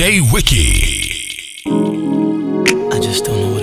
DJ Wiki. I just don't know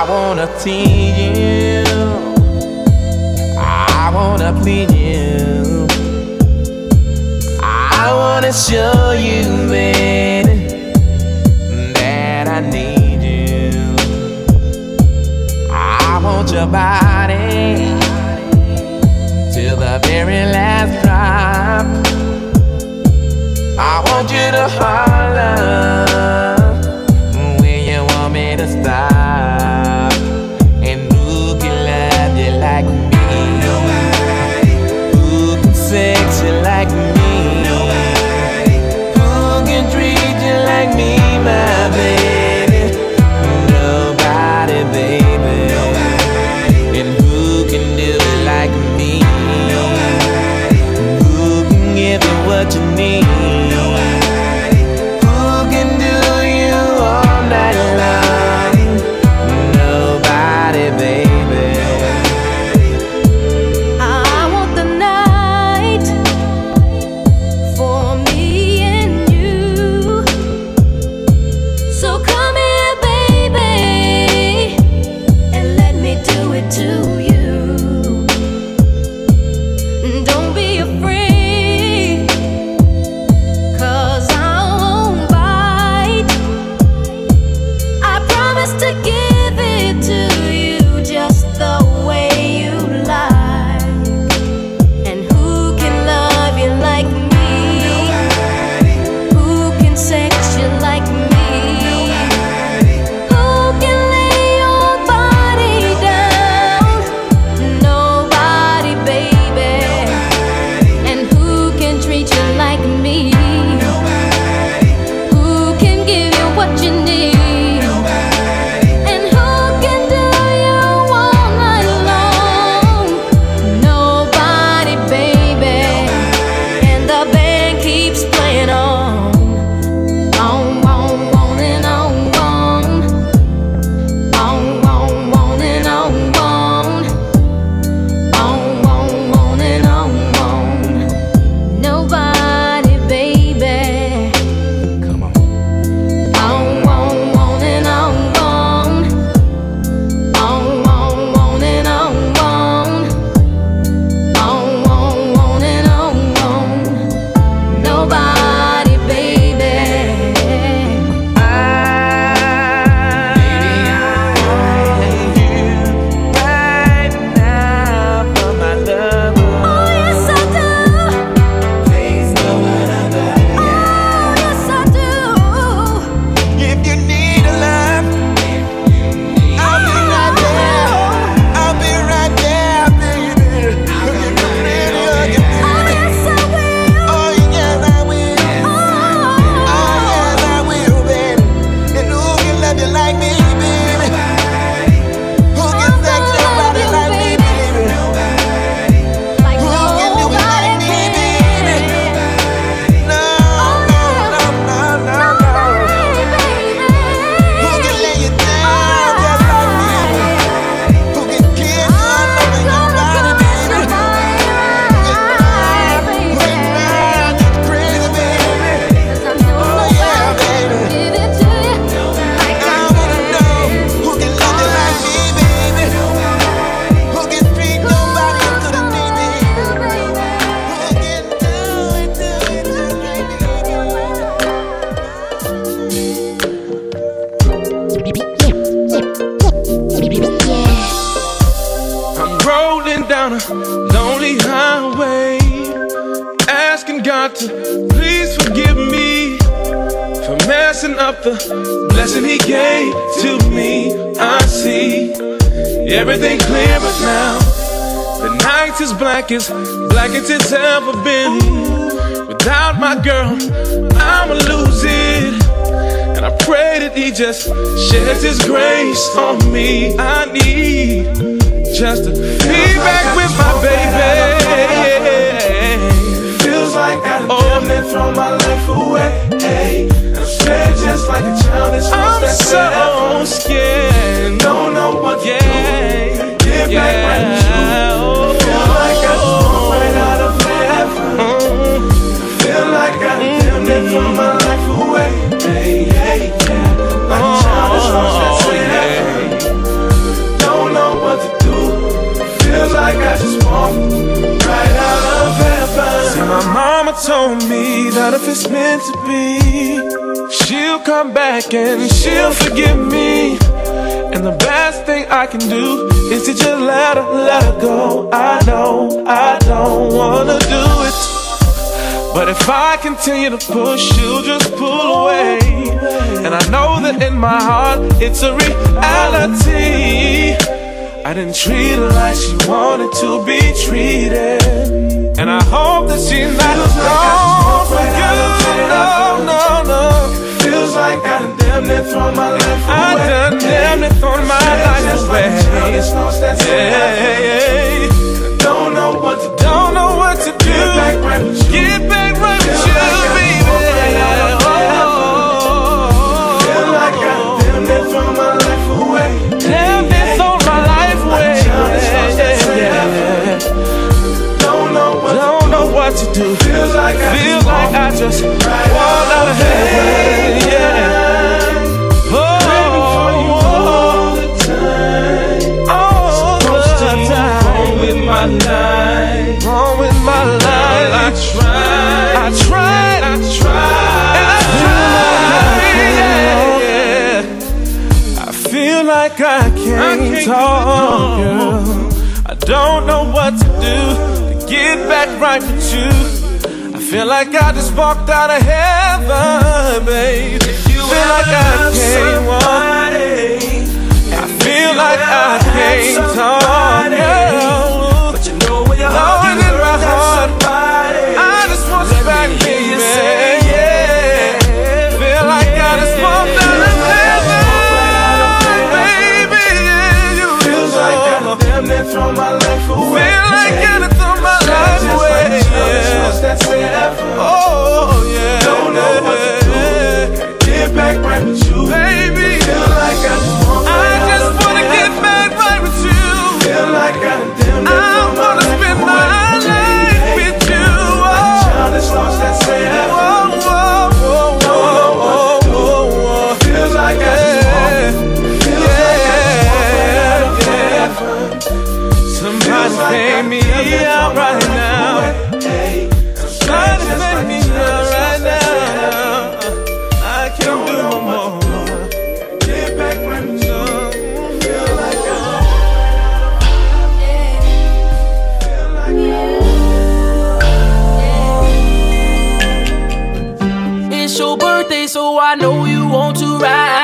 I wanna tease you. I wanna please you. I wanna show you, man, that I need you. I want your body till the very last drop. I want you to hold. everything clear but now. The night is blackest, blackest it's ever been. Without my girl, I'ma lose it. And I pray that he just sheds his grace on me. I need just to be back with my baby. Feels like I've oh. from my life away scared just like a child is I'm so scared. Don't know what yeah. to do. Yeah. back Feel like I right out of heaven. Feel like I damn near my life away. Like a child lost. Oh, Don't know what to do. Feel like I just walked right out of heaven. See, my mama told me that if it's meant to be she'll come back and she'll forgive me. And the best thing I can do is to just let her, let her go. I know I don't wanna do it. But if I continue to push, she'll just pull away. And I know that in my heart, it's a reality. I didn't treat her like she wanted to be treated. And I hope that she's not gone for. No, no, no. Feels like I done damn near thrown my life away. I done damn near thrown my life away. Yeah, yeah. Don't know what to do. Don't know what to do. Get back right with you. Get back right with Feel you, baby. Don't know what to Don't know what to do. Feels like I Feels just like I just walked out of heaven. I tried. I tried. I tried. And I tried. Yeah. I feel like I can't, talk, girl. I don't know what to do to get back right with you. I feel like I just walked out of heaven, babe. feel like I can't walk. I feel like I can't talk, girl. Back right with you. Baby, Feel like I just want I just wanna get back right with you. Feel like I done I wanna spend my life with you. Oh. Childish that forever. Whoa, whoa, whoa, whoa, whoa, whoa. Feels like I just want. Feels like I just want right out of. Somebody pay me out right now. Want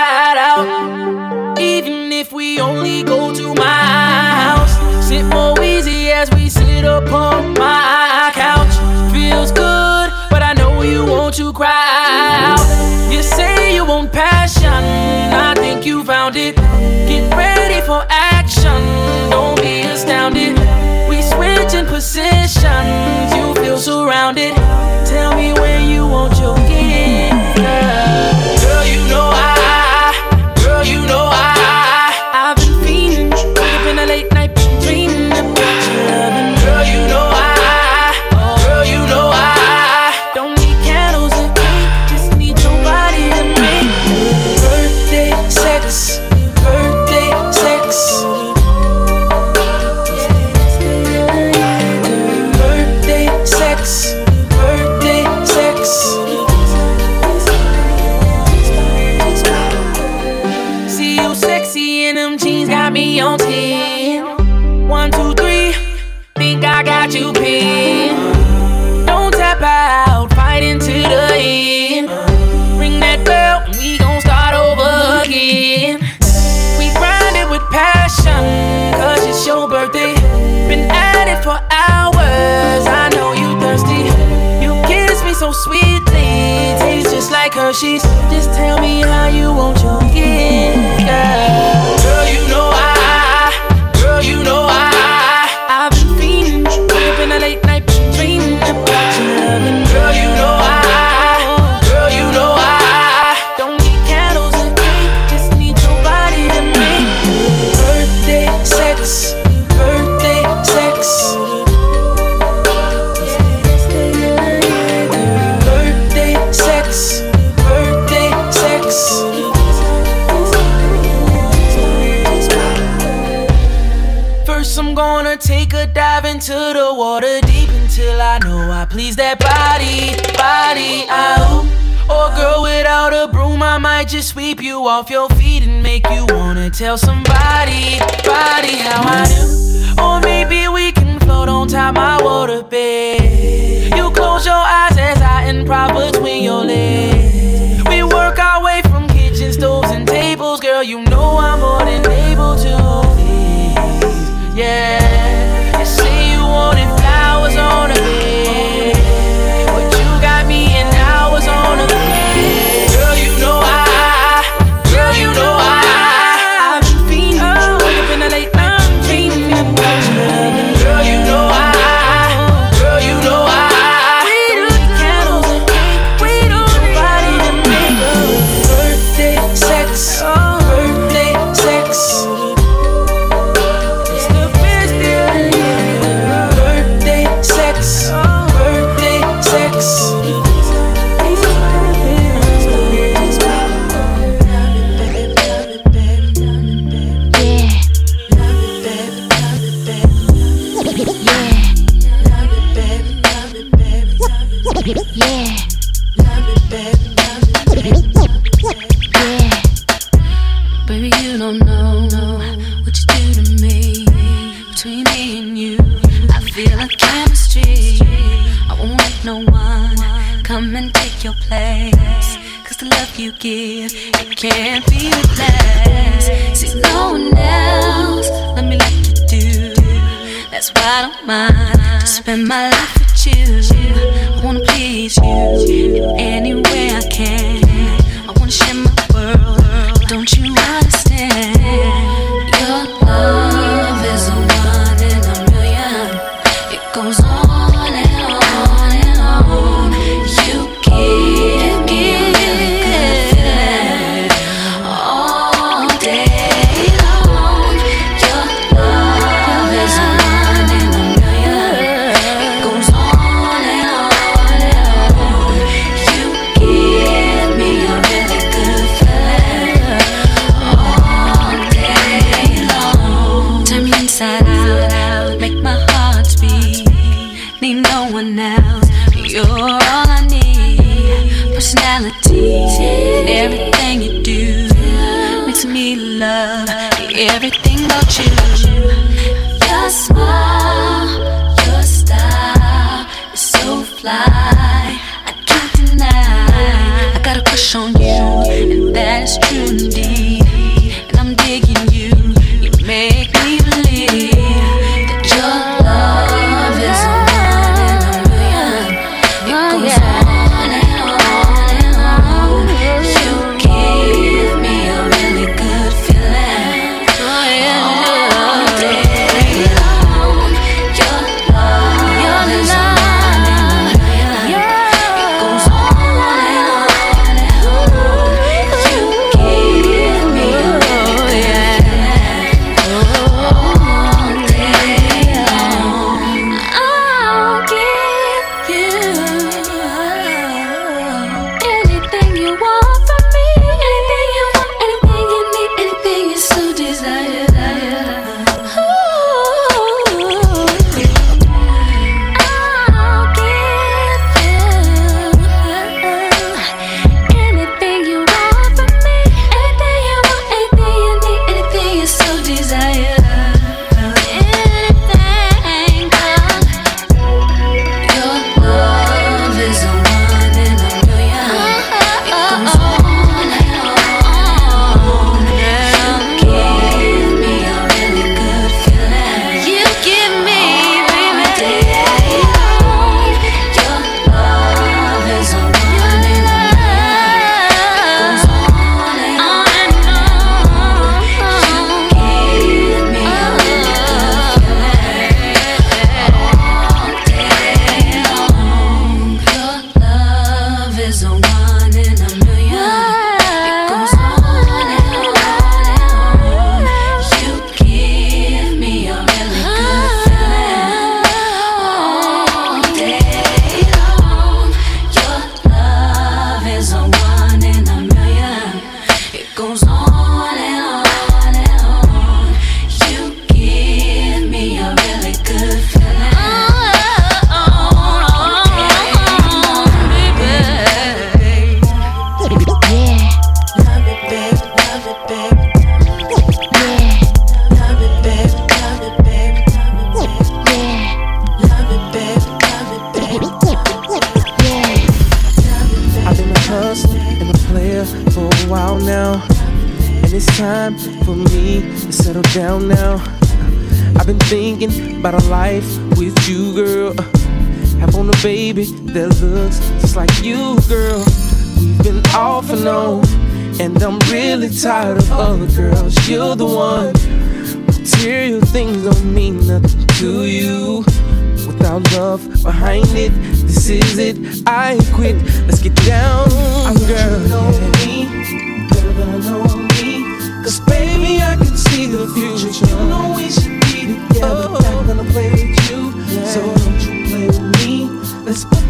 off your feet and make you wanna tell somebody, body how I do. Or maybe we can float on top my waterbed. You close your eyes as I improv between your legs. We work our way from kitchen stoves and tables, girl. You know I'm more than Yeah. down now. I've been thinking about a life with you, girl. Have on a baby that looks just like you, girl. We've been off and on, and I'm really tired of other girls. You're the one. Material things don't mean nothing to you. Without love behind it, this is it. I quit. Let's get down, girl. You know me, I know the future. You know we should be together, but I'm gonna play with you. So don't you play with me. Let's put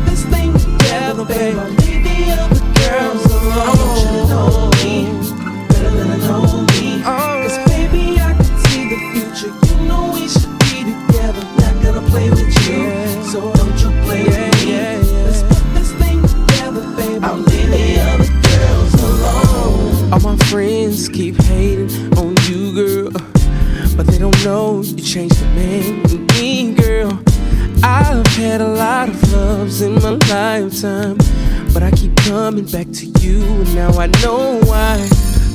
I know why.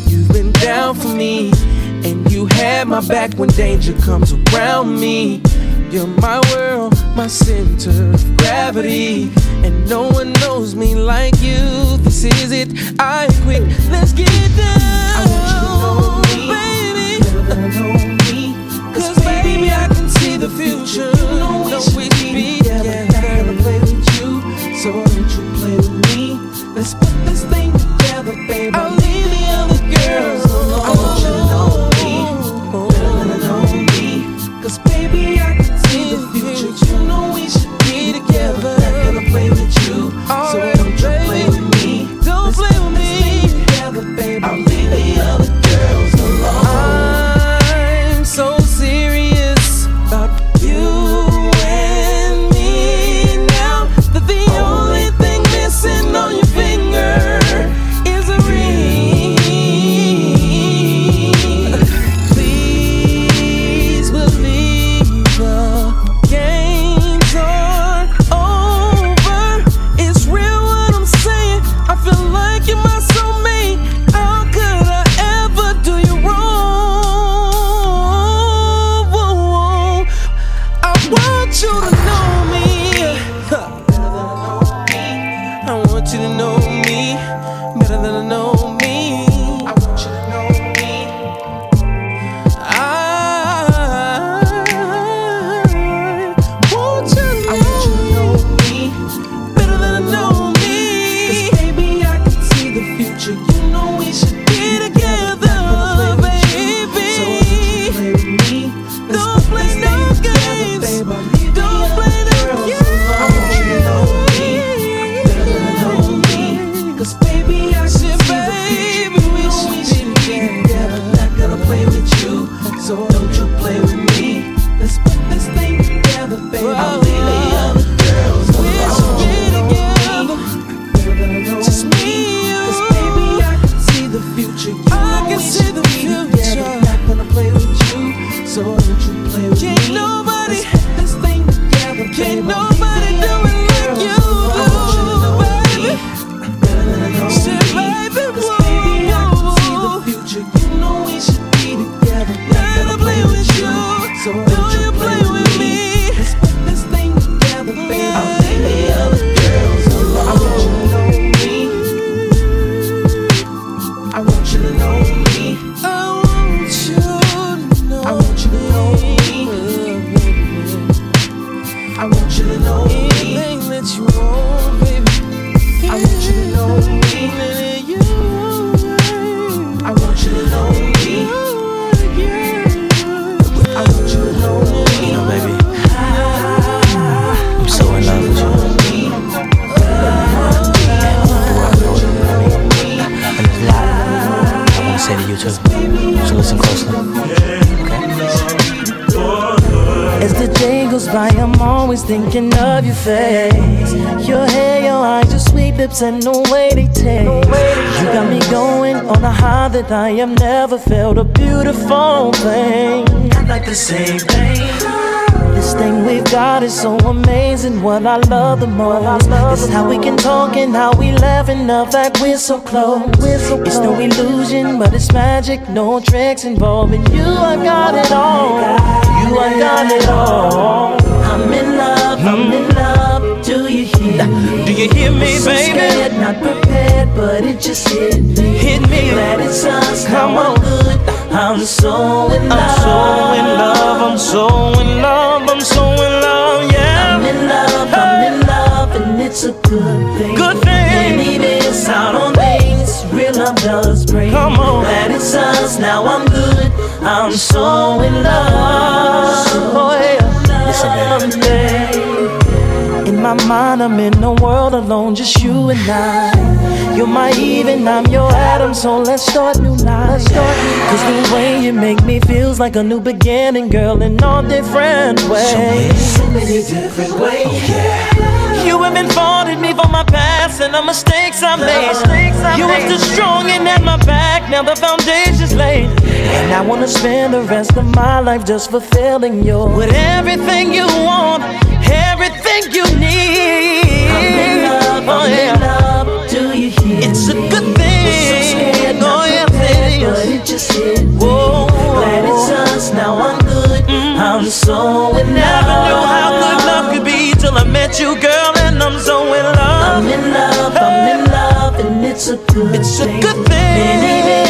You've been down for me, and you had my back when danger comes around me. You're my world, my center of gravity. And no one knows me like you. This is it. I quit. Let's get it done. I have never felt a beautiful thing. Not like the same thing. This thing we've got is so amazing. What I love the most is how we can talk and how we laugh and the fact we're so close. We're so close. It's no illusion, but it's magic. No tricks involved. You have got it all. You have got it all. I'm in love. I'm hmm. in love. Do you hear me? Do you hear me, baby? So scared, not prepared, but it just hit me. Me. Glad it's us. Come now I'm on. good. I'm so in love. I'm so in love, I'm so in love, I'm so in love, yeah. I'm in love, I'm in love, and it's a good thing. Good thing. Many miss out on things real love does bring. Come on. Glad it's us, now I'm good. I'm so in love. Oh, yeah. Listen. In my mind, I'm in a world alone, just you and I. You're my even, I'm your Adam, so let's start new lives. Cause the way you make me feels like a new beginning, girl, in all different ways. So many so many different ways. Oh, you have been faulting me for my past and the mistakes I made. mistakes You were still strong and at my back, now the foundation's laid. And I wanna spend the rest of my life just fulfilling your. With everything you want, everything you need. So in love. Never knew how good love could be till I met you, girl, and I'm so in love. I'm in love, I'm in love, and it's a good It's a thing. good thing.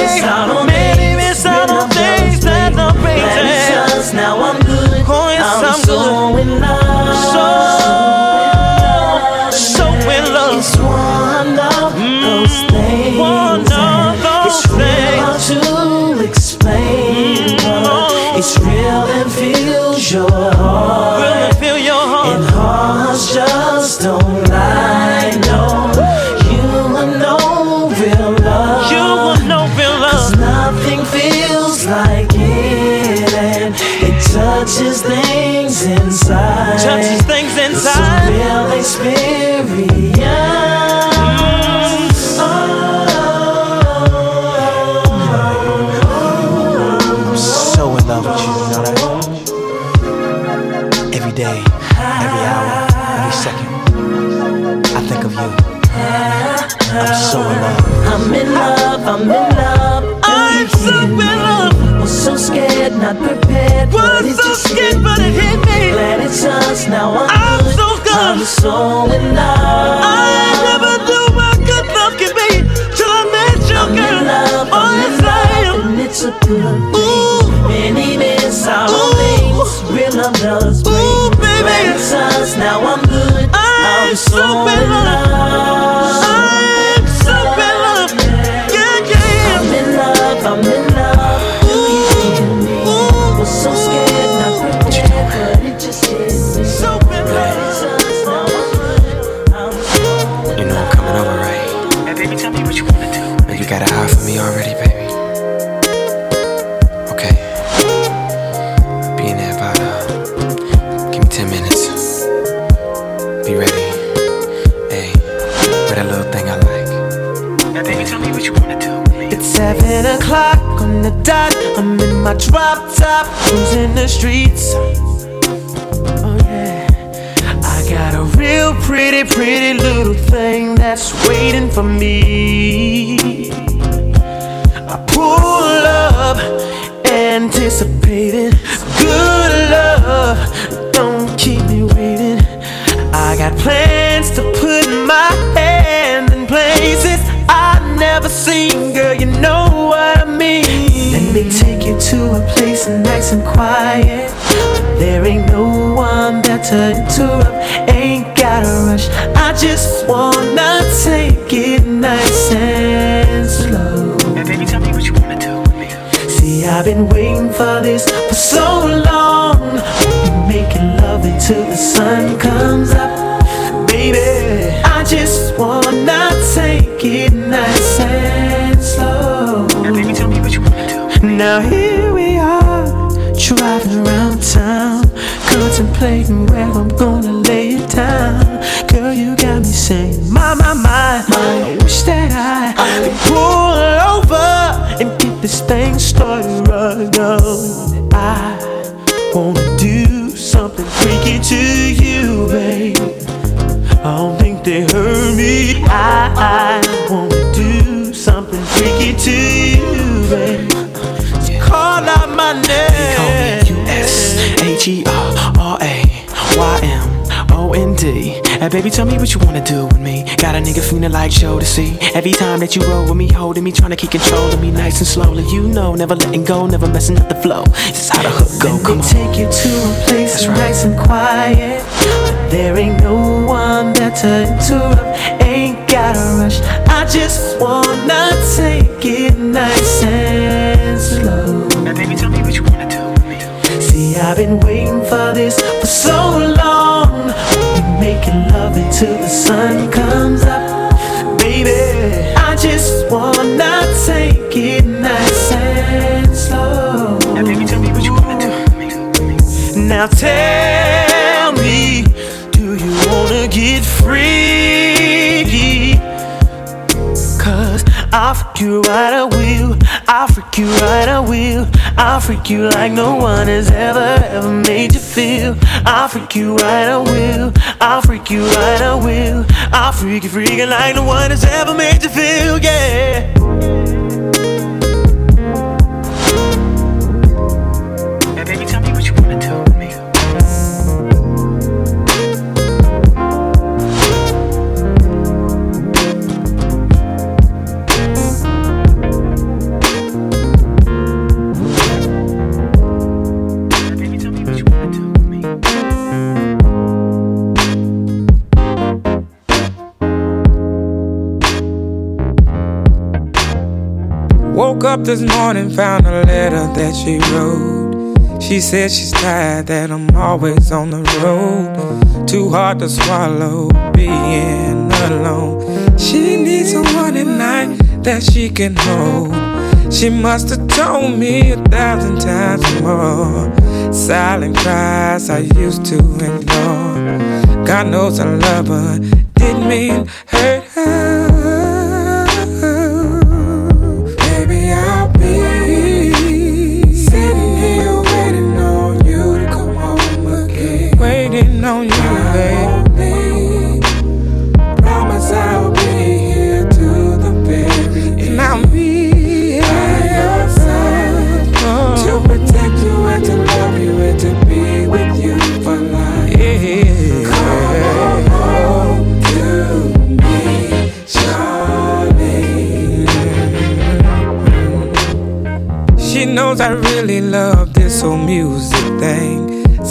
Time that you roll with me, holding me, trying to keep control of me nice and slowly. You know, never letting go, never messing up the flow. This is how the hook go. Let Come me on. take you to a place That's right. nice and quiet. There ain't no one there to interrupt. Ain't gotta rush. I just wanna take it nice and slow. Now, baby, tell me what you wanna do with me. See, I've been waiting for this for so long. Making love until the sun you right, I will. I'll freak you right, I will. I'll freak you like no one has ever, ever made you feel. I'll freak you right, I will. I'll freak you right, I will. I'll freak you freaking like no one has ever made you feel, yeah. Woke up this morning, found a letter that she wrote. She said she's tired that I'm always on the road. Too hard to swallow being alone. She needs someone at night that she can hold. She must have told me a thousand times more. Silent cries I used to ignore. God knows I love her, didn't mean hurt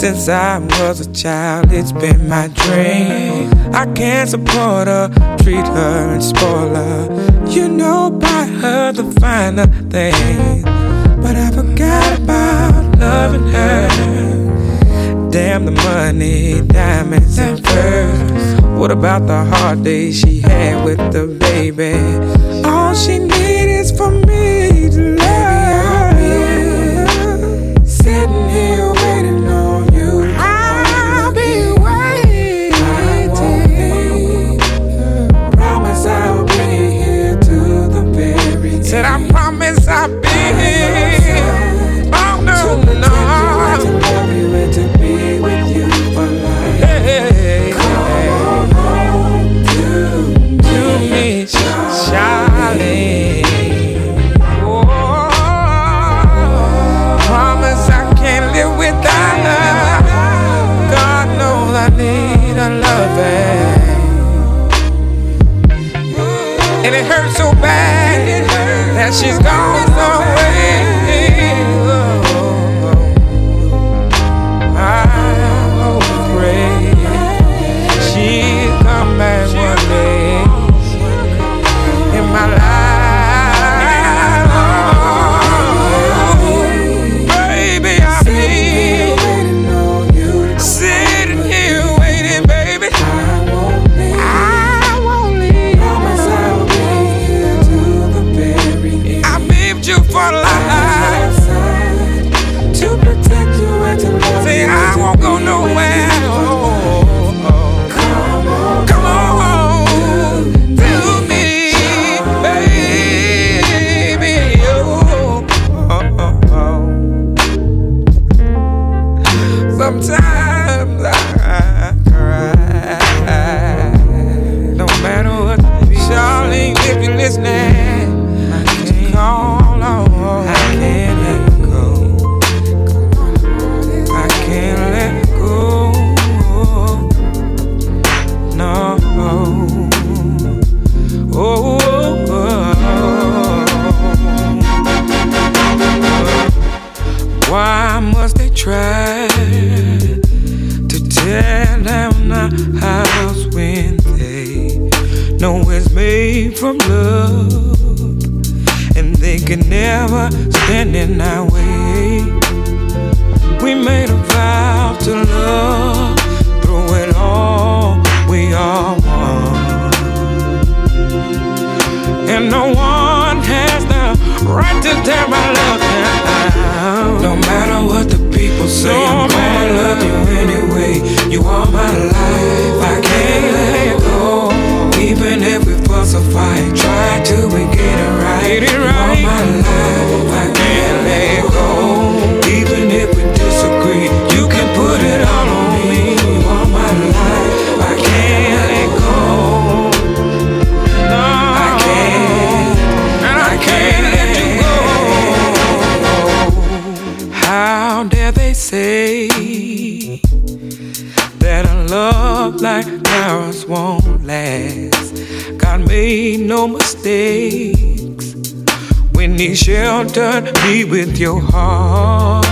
Since I was a child, it's been my dream. I can't support her, treat her and spoil her. You know, buy her the finer things. But I forgot about loving her. Damn the money, diamonds and furs. What about the hard days she had with the baby? All she them lie. from love, and they can never stand in our way. We made a vow to love through it all. We are one, and no one has the right to tear my love down. No matter what the people say, no I'm gonna love you anyway. You are my life. We get it right. Get it right. Are my life, I can't let it go. Even if we disagree, you can put it all on me. He sheltered me with your heart.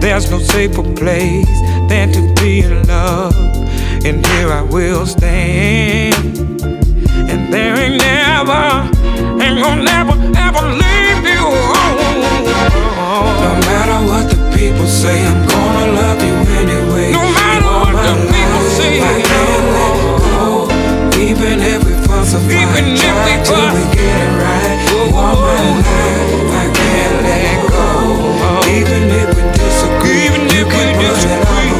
There's no safer place than to be in love, and here I will stand. And there ain't never, ain't gonna never, ever leave you. No matter what the people say, I'm gonna love you anyway. No matter what the people say, I can't let go. Even if we fuss or fight, even if we fuss, we get it right. I can't let go. Even if we disagree, even if we disagree,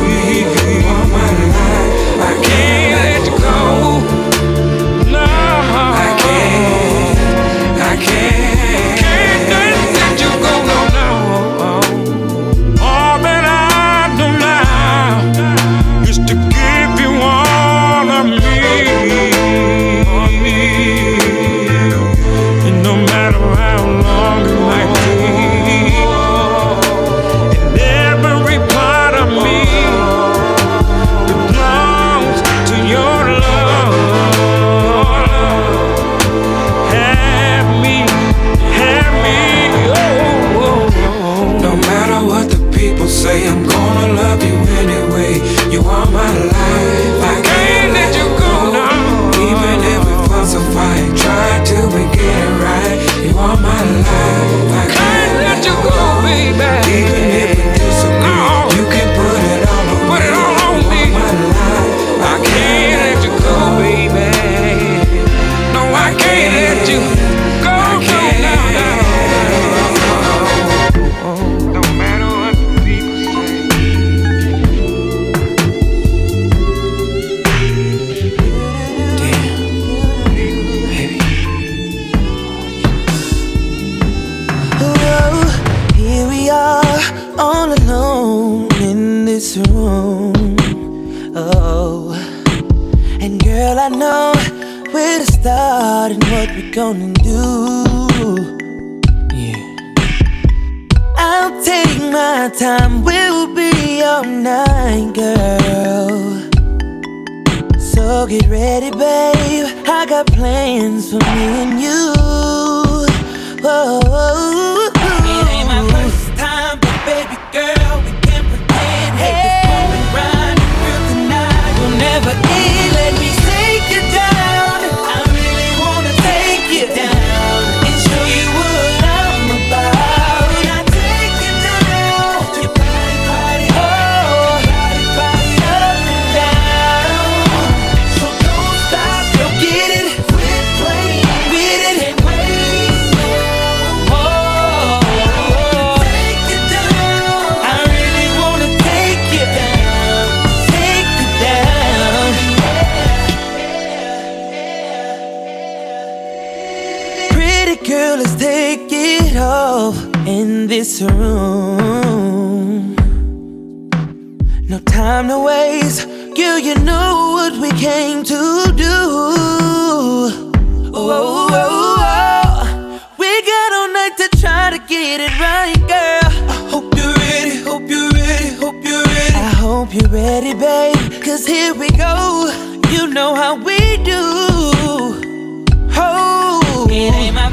girl, I know where to start and what we're gonna do. Yeah, I'll take my time, we'll be all night, girl. So get ready, babe. I got plans for me and you. Whoa. It ain't my this room. No time to waste, girl. You know what we came to do. Oh, oh, oh, oh. we got all night to try to get it right, girl. I hope you're ready, hope you're ready, hope you're ready. I hope you're ready, babe. Cause here we go. You know how we do. Oh, it ain't my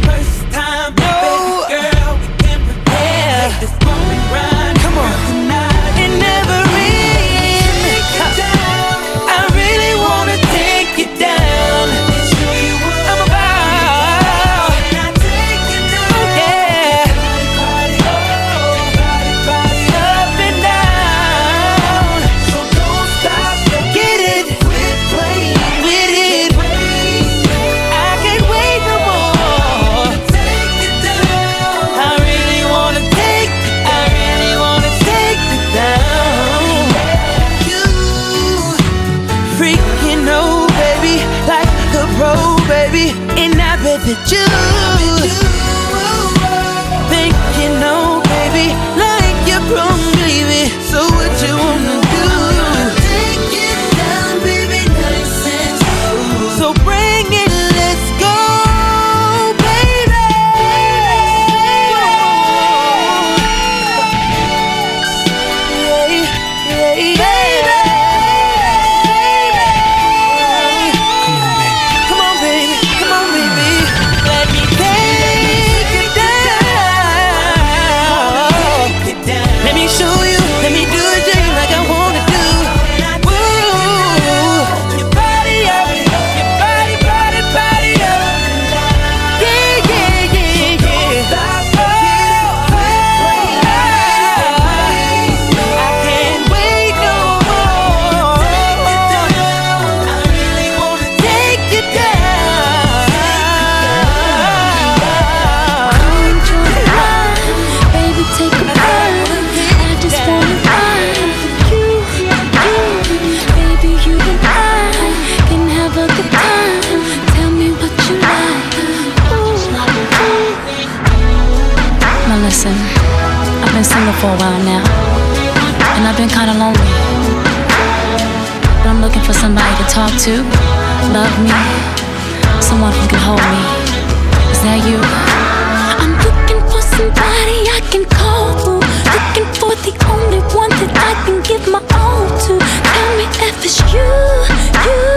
to love me, someone who can hold me. Is that you? I'm looking for somebody I can call to, looking for the only one that I can give my all to. Tell me if it's you, you.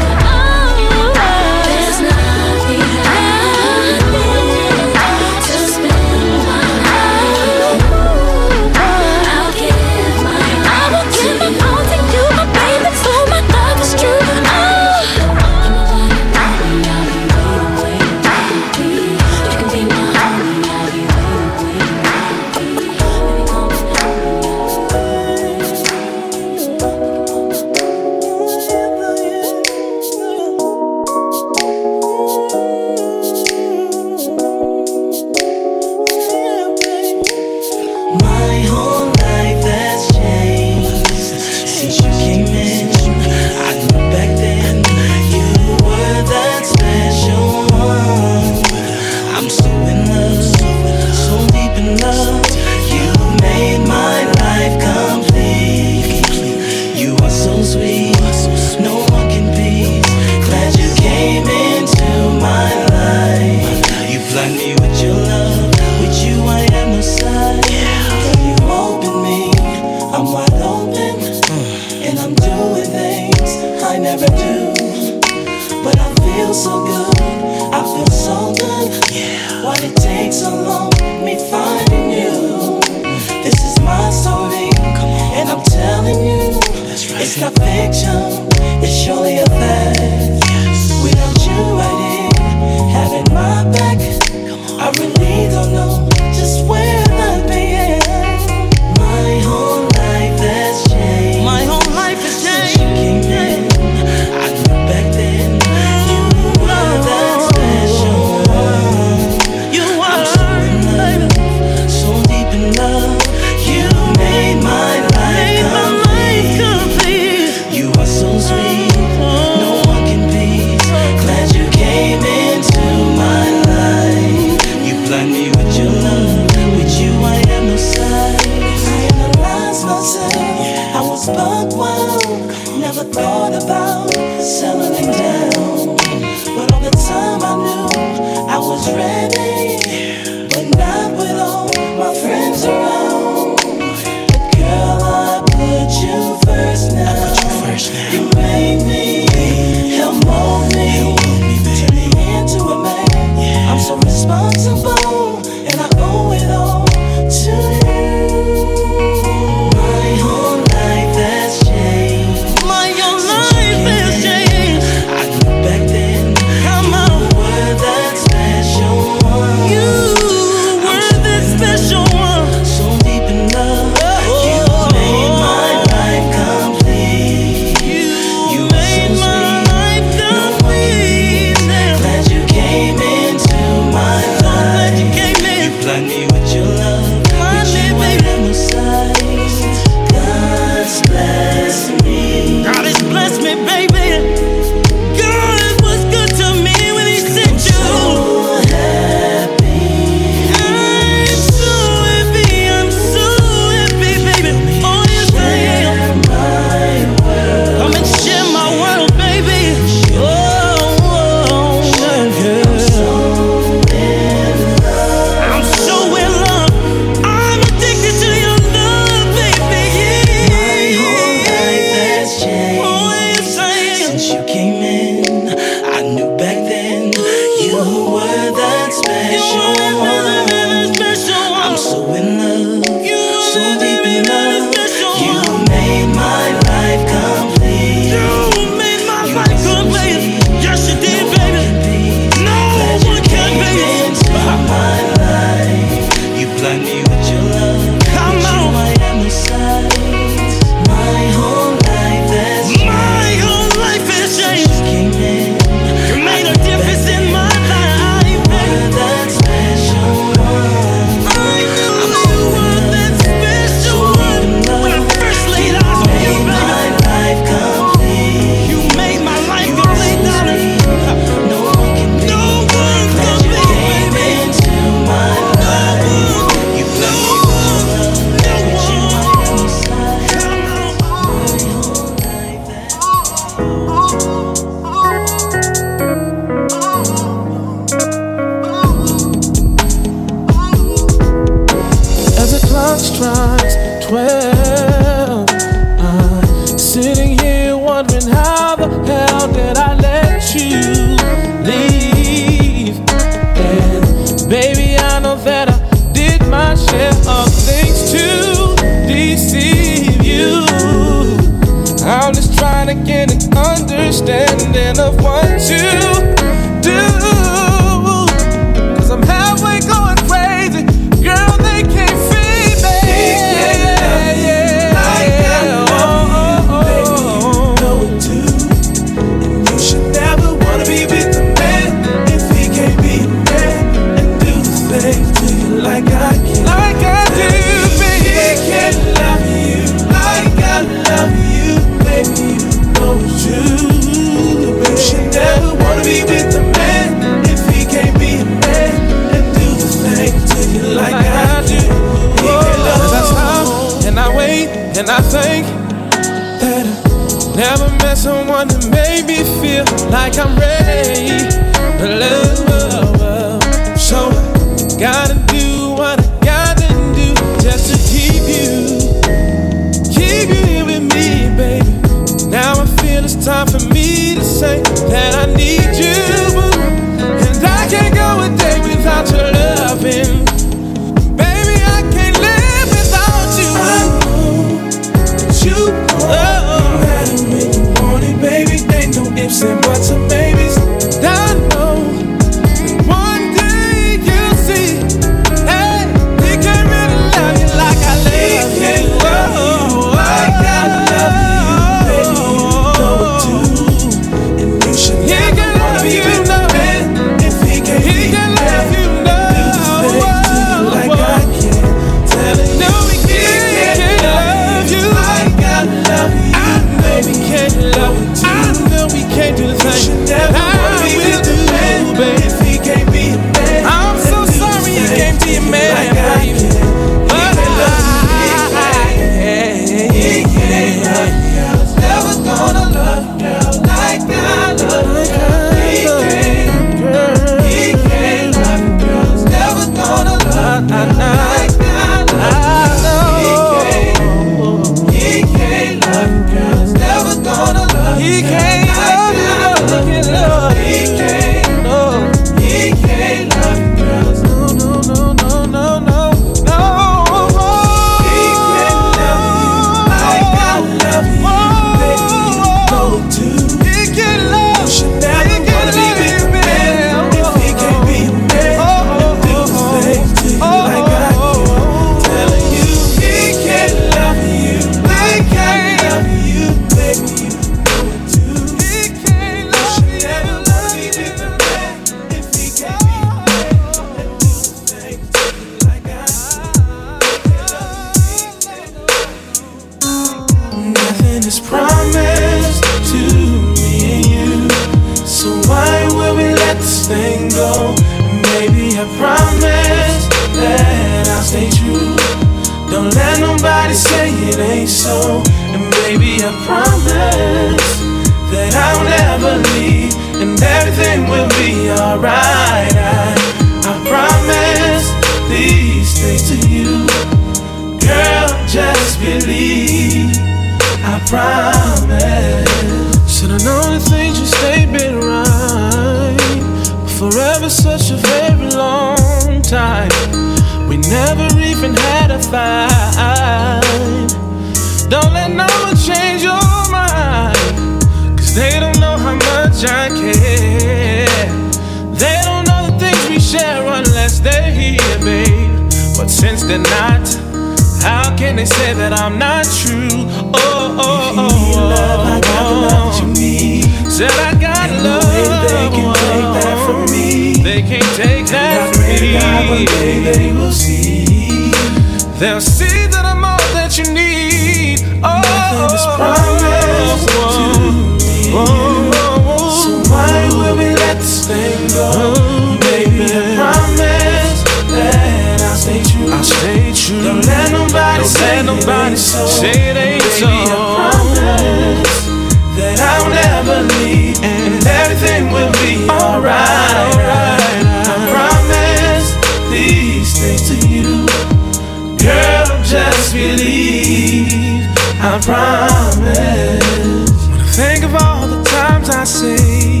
I promise. When I think of all the times I say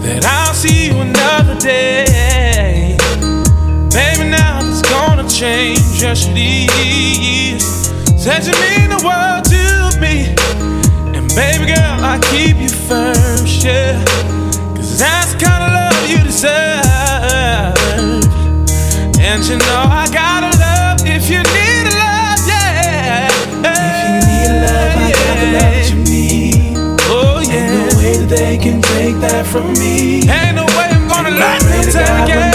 that I'll see you another day, baby, now it's gonna change. Yes, it is. Said you mean the world to me, and baby girl, I keep you first, yeah. Cause that's the kind of love you deserve, and you know. that from me. Ain't no way I'm gonna let you take again.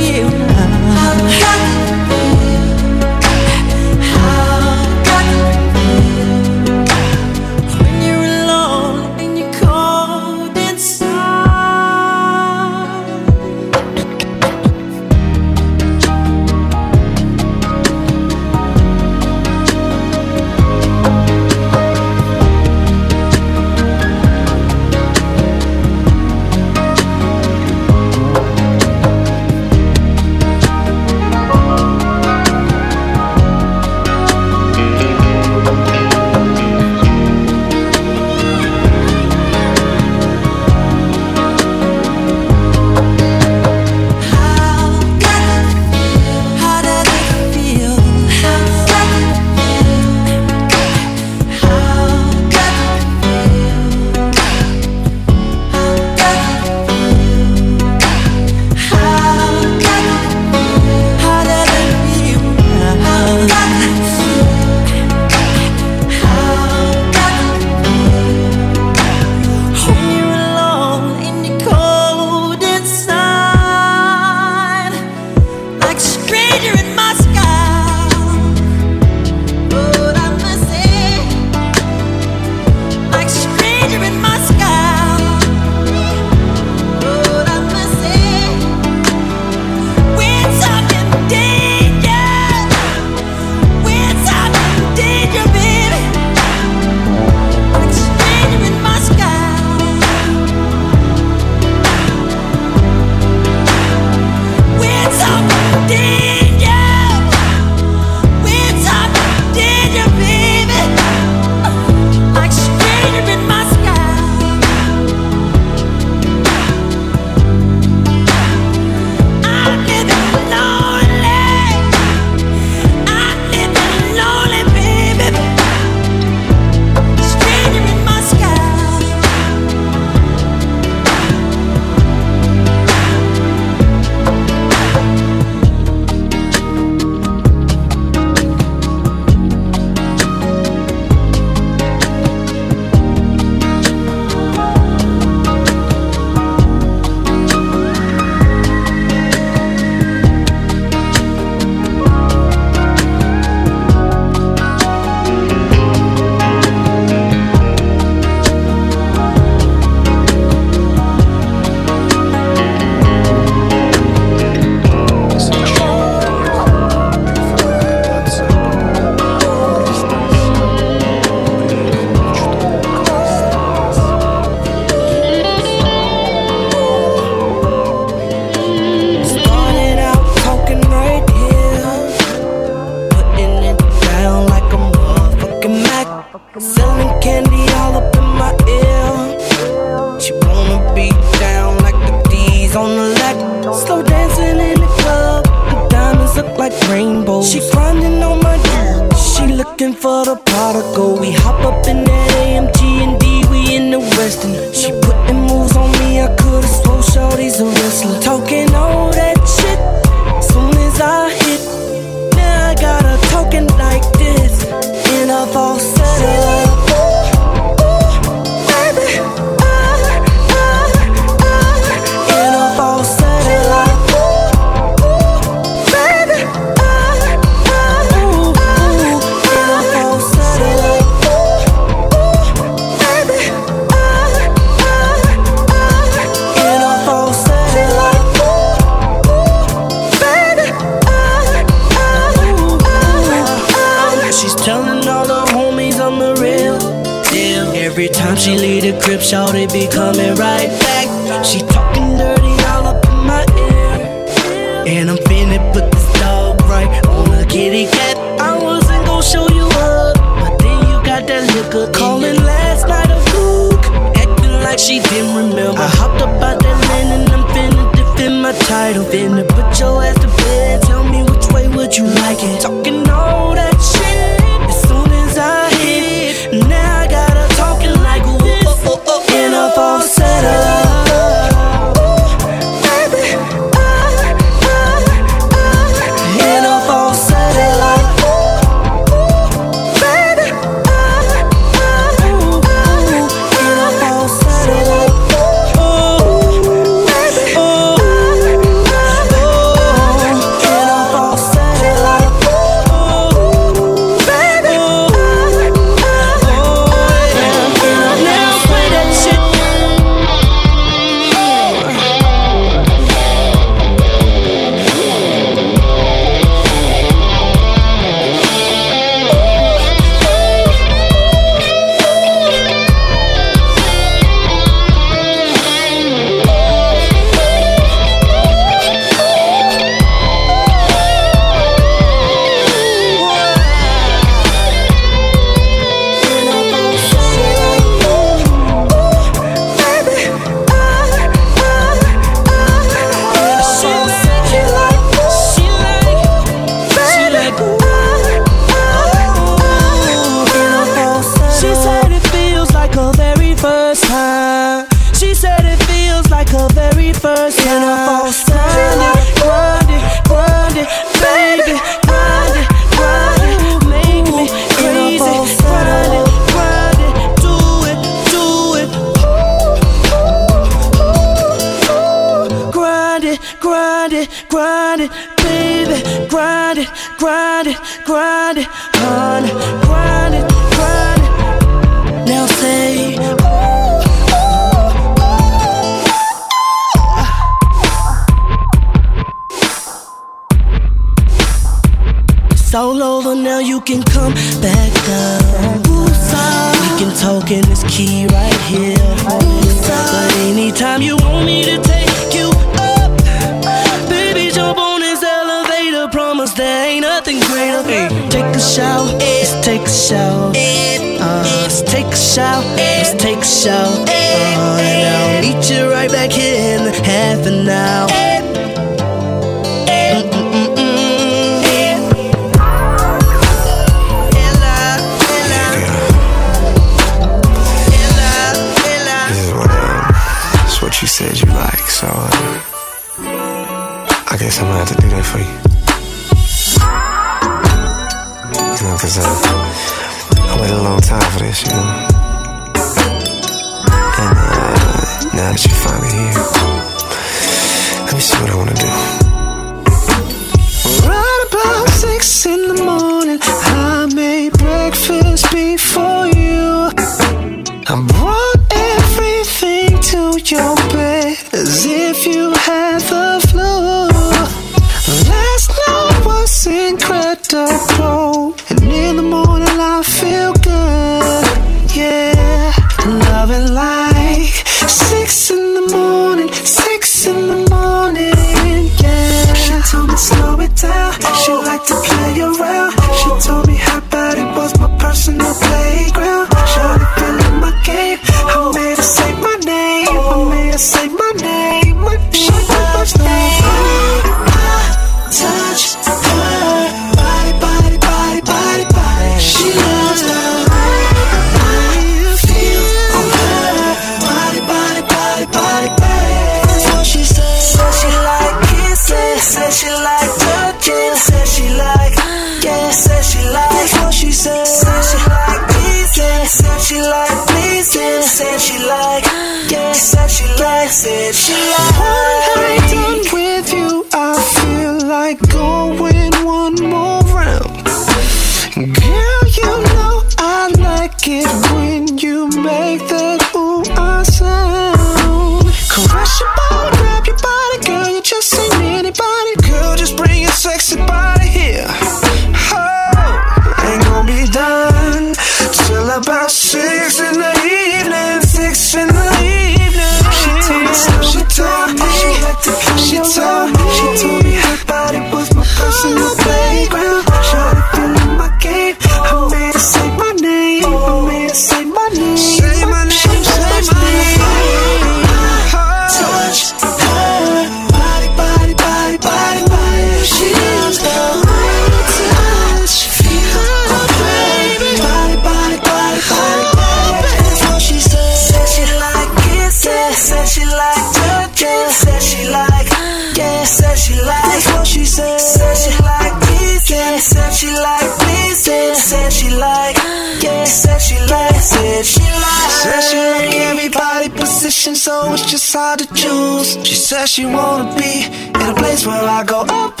she wanna be in a place where I go up,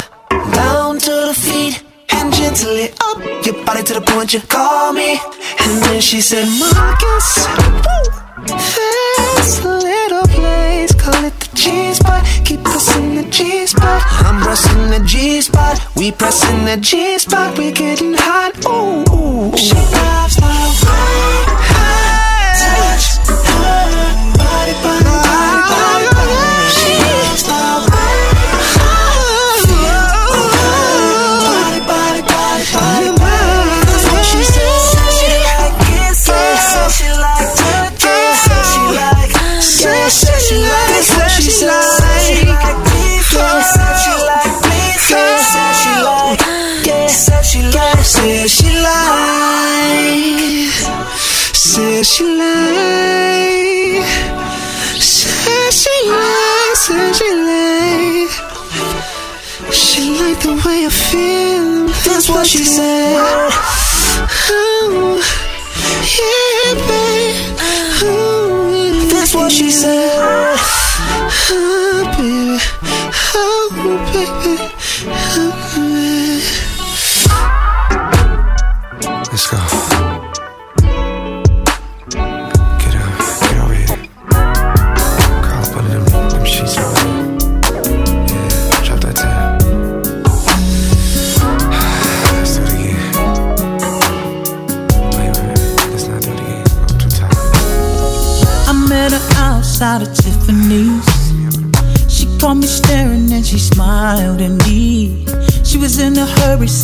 down to the feet, and gently up your body to the point you call me. And then she said, Marcus, there's a little place, call it the G spot. Keep pressing the G spot. I'm pressing the G spot. We pressing the G spot. We getting hot. Ooh.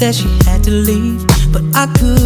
said she had to leave, but I could.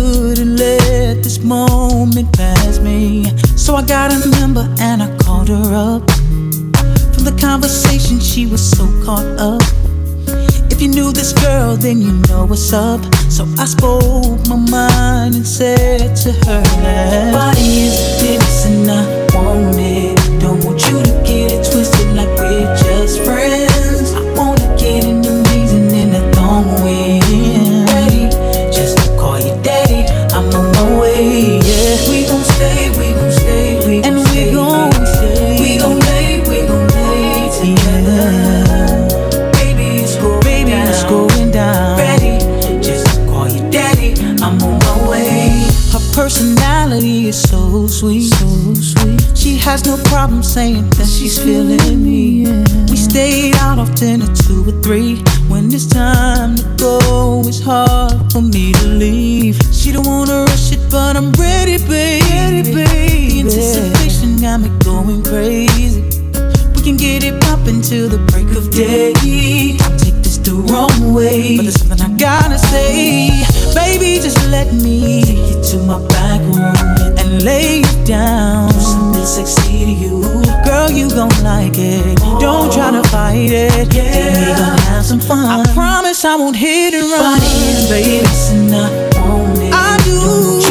let me take you to my back room and lay you down. Do something sexy to you, girl, you gon' like it. Oh. Don't try to fight it. Yeah, and we gon' have some fun. I promise I won't hit and run. But baby, listen, I want it. I do.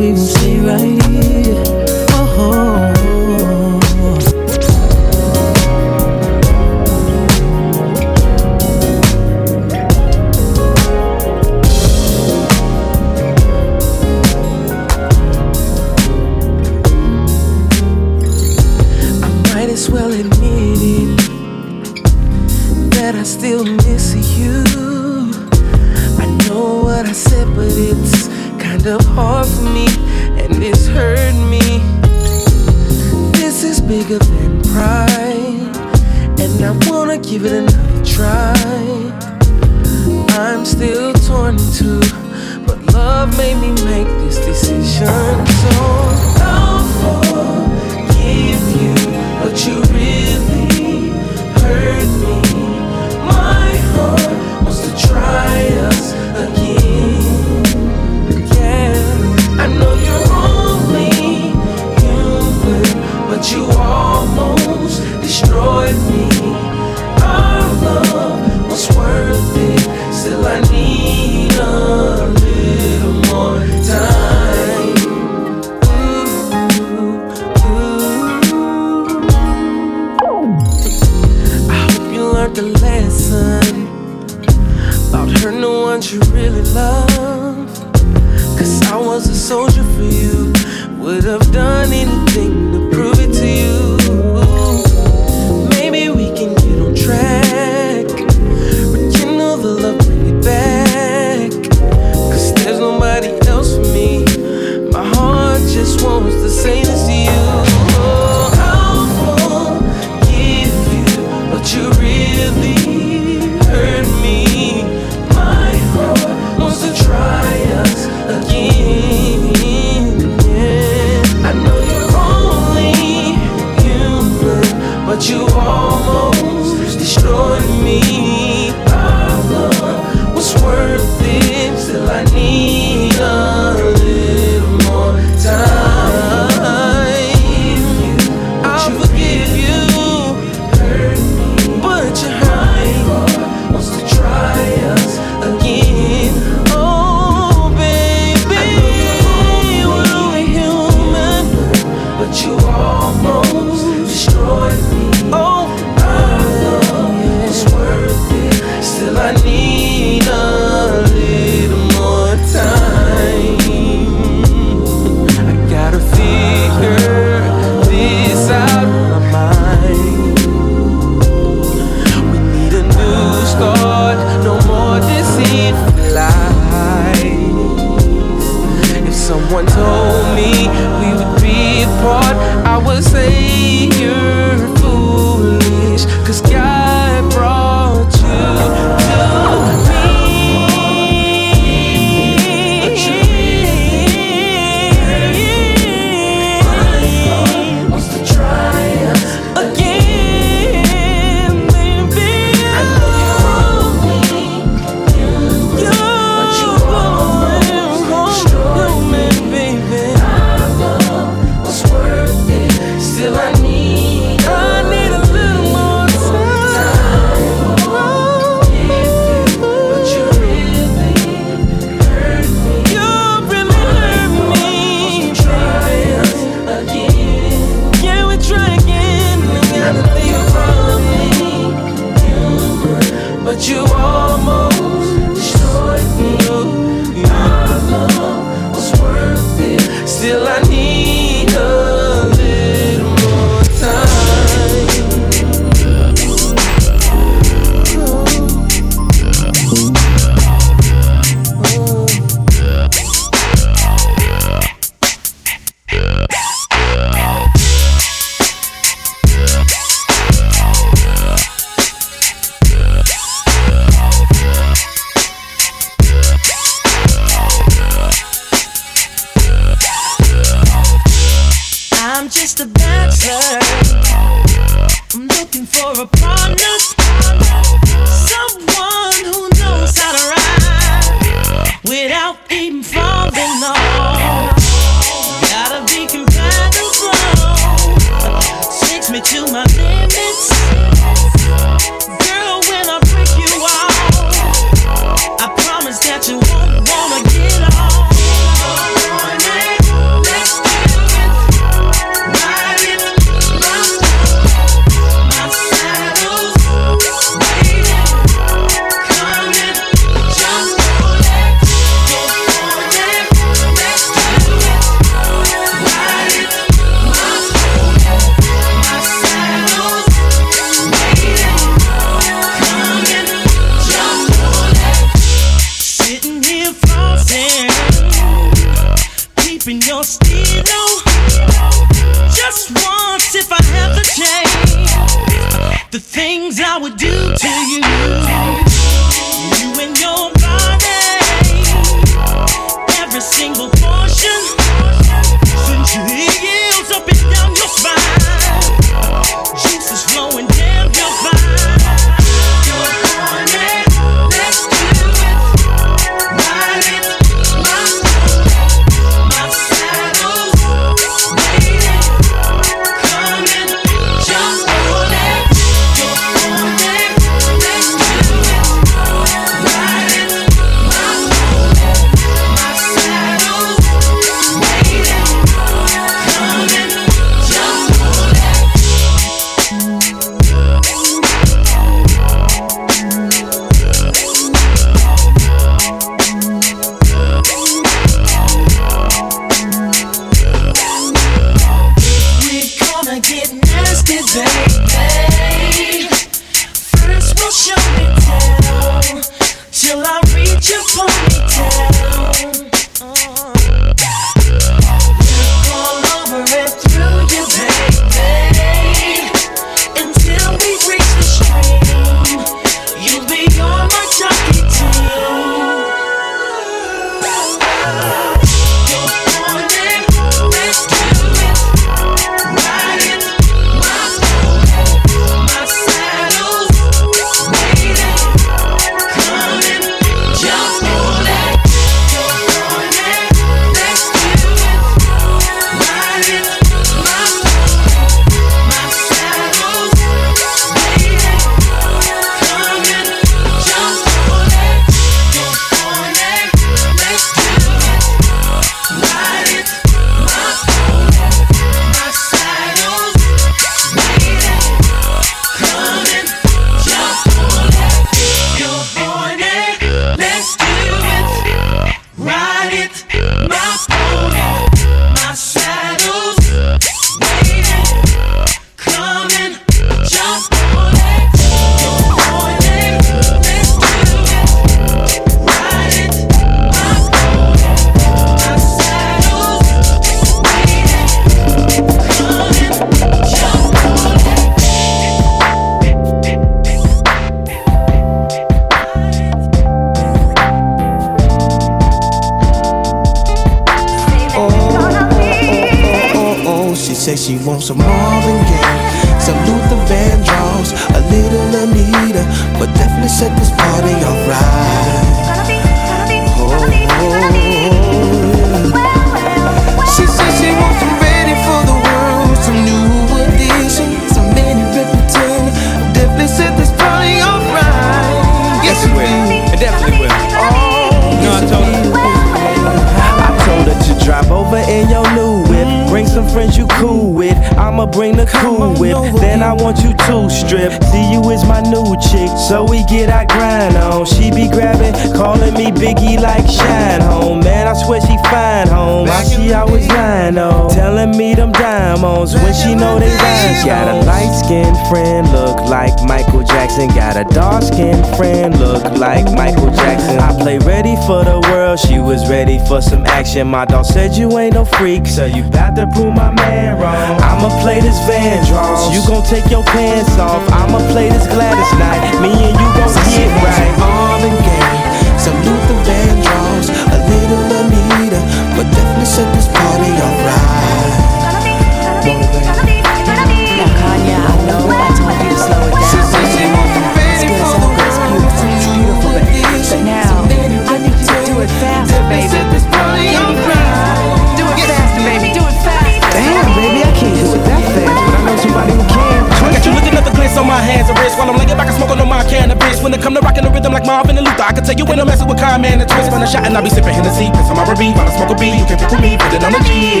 While I'm laying back and smoking on my cannabis. When it come to rocking the rhythm like Marvin and Luther, I can tell you when I'm messing with Kyle, man, and twist. When I shot and I be sipping Hennessy, piss on my R&B while I smoke a B. You can pick with me, put it on the G.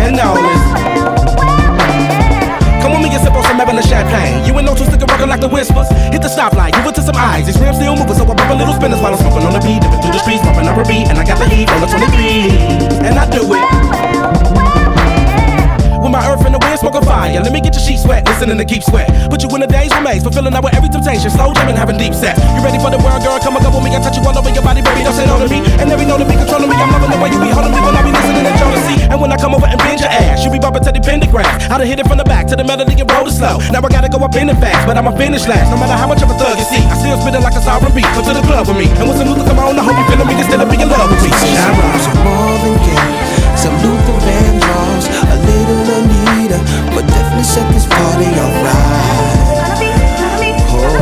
And all this. Me and sip on some Evan champagne. You ain't no two sticker rockin' like the whispers. Hit the stoplight, give it to some eyes. These rims still moving, so I pop a little spinners while I'm smoking on the beat. Dipping through the streets, bumping up a beat, and I got the heat on the 23. And I do it my earth in the wind, smoking fire. Let me get your sheets wet, listening to Keith Sweat. Put you in the days remains, fulfilling out with every temptation. Slow jamming, having deep set. You ready for the world, girl? Come and go with me. I touch you all over your body, baby. Don't say no to me. And every no to be controlling me. I'm loving the way you be holding me when I be listening to jealousy. And when I come over and bend your ass, you be bumping to the Pendergrass. I done hit it from the back to the melody and roll it slow. Now I gotta go up in it fast, but I'ma finish last. No matter how much of a thug you see, I still spinning like a sovereign beat. Come to the club with me. And when some Luther come on, I hope you feeling me. You still be in love with me. So I'm more than gay. Some Luther Vandross, a little later, but definitely set this party, alright. Oh.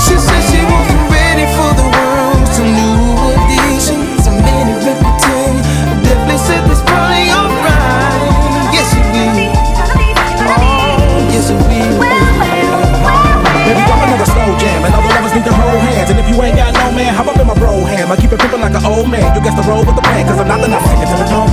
She said she wasn't ready for the world, some new additions, a man in reputation. Definitely set this party, alright. Yes, it will. Oh, yes, it will. Baby, I'm another slow jam, and all the lovers need to hold hands. And if you ain't got no man, hop up in my bro ham. I keep it pimpin' like an old man. You guess the road with the plan, cause I'm not the nice until the dawn.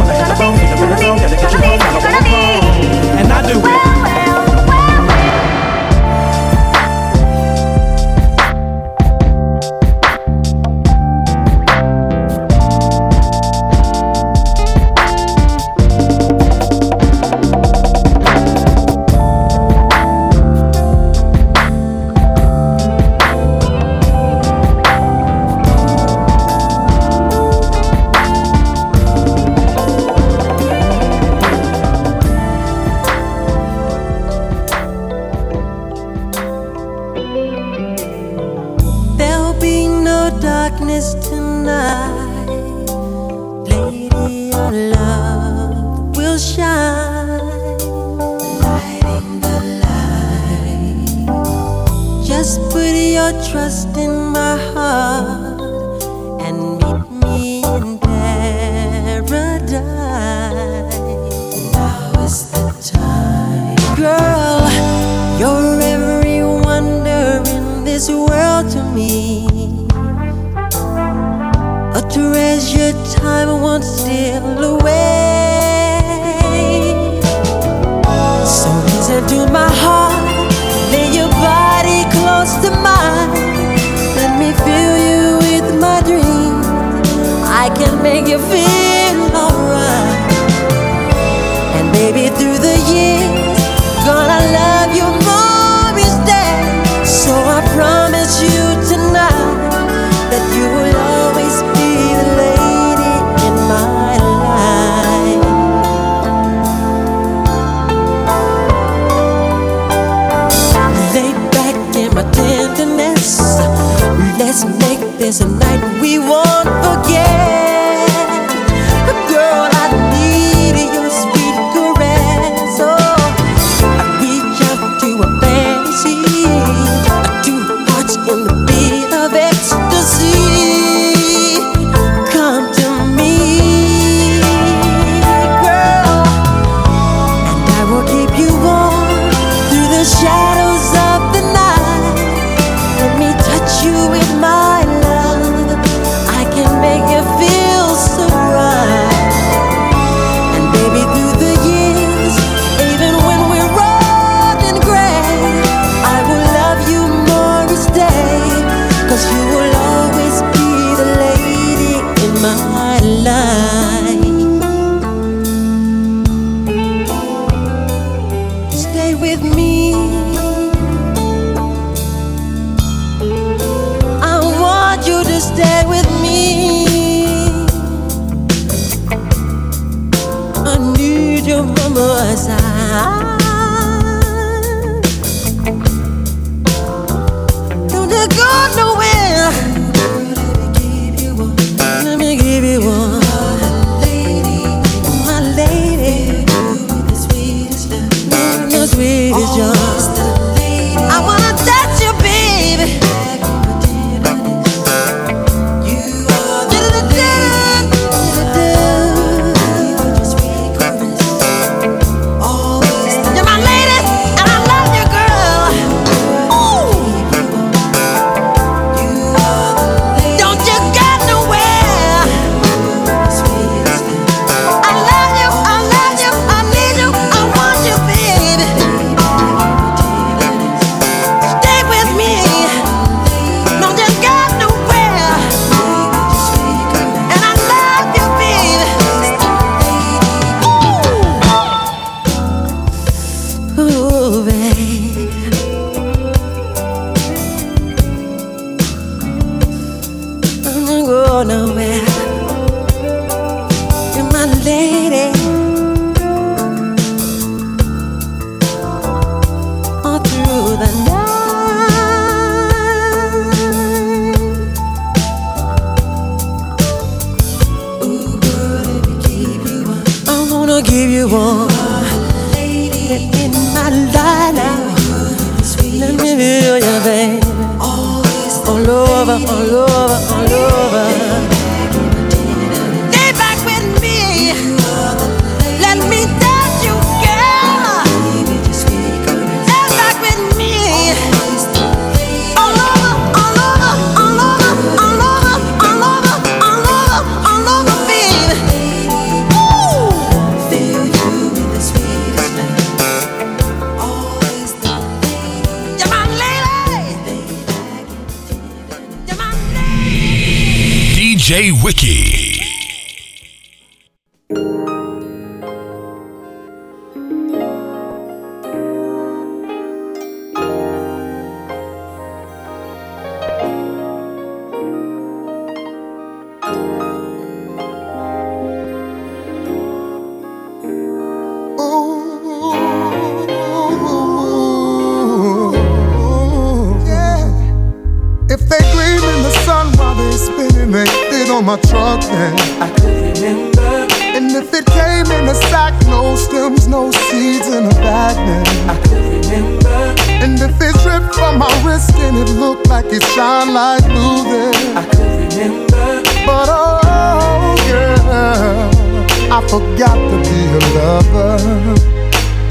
To be a lover.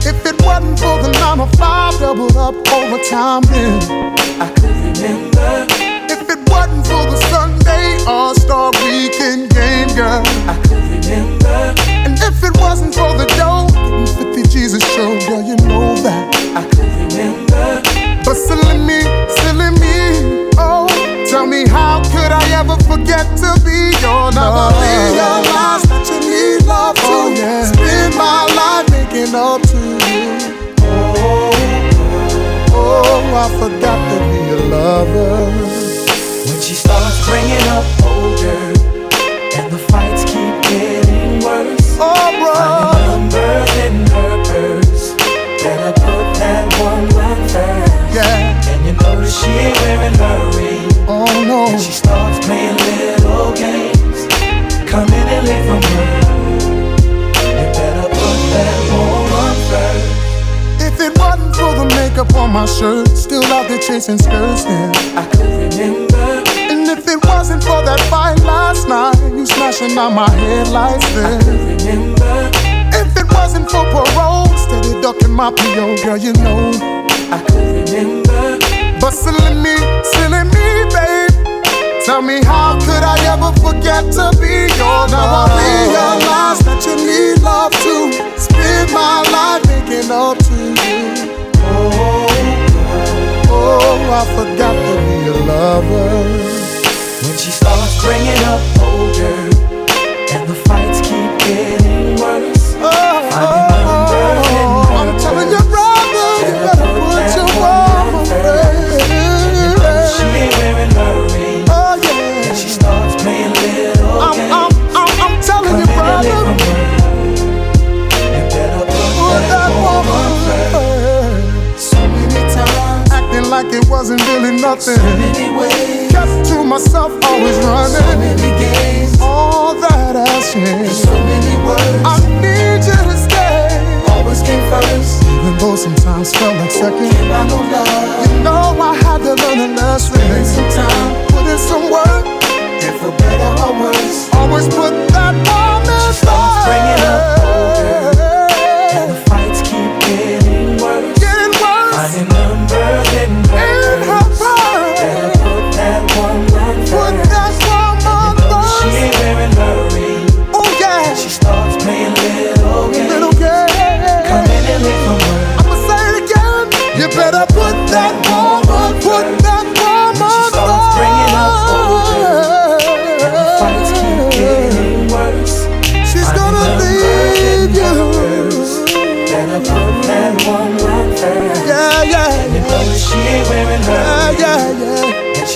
If it wasn't for the nine or five doubled up overtime, then I could remember. If it wasn't for the Sunday All Star Weekend game, girl, I could remember. And if it wasn't for the dough, getting 50 Jesus show, girl, you know that I could remember. But silly me, silly me, oh, tell me how could I ever forget to be your love? Never realize that you need spend my life making up to you. Oh, oh, I forgot to be a lover. When she starts bringing up older and the fights keep getting worse. Oh, bro. Finding numbers in her purse. Better put that woman first. Yeah. And you notice she ain't wearing her ring. Oh no. And she starts playing makeup on my shirt, still out there chasing skirts, then I could remember. And if it wasn't for that fight last night, you smashing on my headlights, then I could remember. If it wasn't for parole, steady ducking my PO, girl, you know I could remember. But silly me, silly me, babe. Tell me how could I ever forget to be your Now I realize that you need love to spend my life making up to you. Oh, oh, I forgot to be a lover. When she starts bringing up older and the fights keep getting worse. Oh, oh, Finding numbers it wasn't really nothing. So many ways, kept to myself, always running. So many games, all that ass So many words, I need you to stay. Always came first, even though sometimes felt like second. no love. You know I had to learn a lesson. Spend some time, put in some work. If for better or worse, always put that woman first. bringing up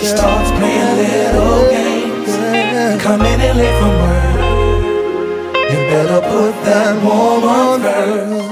starts playing little games. Come in late from work. You better put that woman first.